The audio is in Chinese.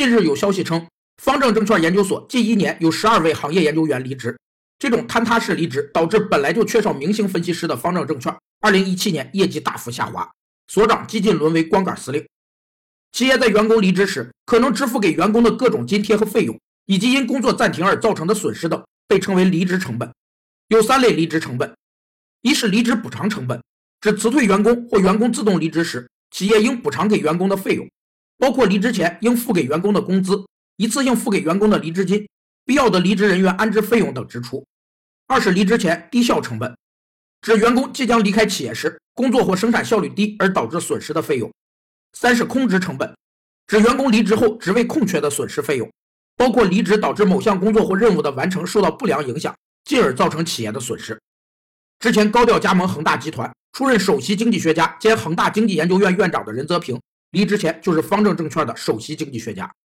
近日有消息称，方正证券研究所近一年有十二位行业研究员离职。这种坍塌式离职，导致本来就缺少明星分析师的方正证券，二零一七年业绩大幅下滑，所长几近沦为光杆司令。企业在员工离职时，可能支付给员工的各种津贴和费用，以及因工作暂停而造成的损失等，被称为离职成本。有三类离职成本：一是离职补偿成本，指辞退员工或员工自动离职时，企业应补偿给员工的费用，包括离职前应付给员工的工资、一次性付给员工的离职金、必要的离职人员安置费用等支出。二是离职前低效成本，指员工即将离开企业时，工作或生产效率低而导致损失的费用。三是空职成本，指员工离职后职位空缺的损失费用，包括离职导致某项工作或任务的完成受到不良影响，进而造成企业的损失。之前高调加盟恒大集团，出任首席经济学家兼恒大经济研究院院长的任泽平，离职前就是方正证券的首席经济学家。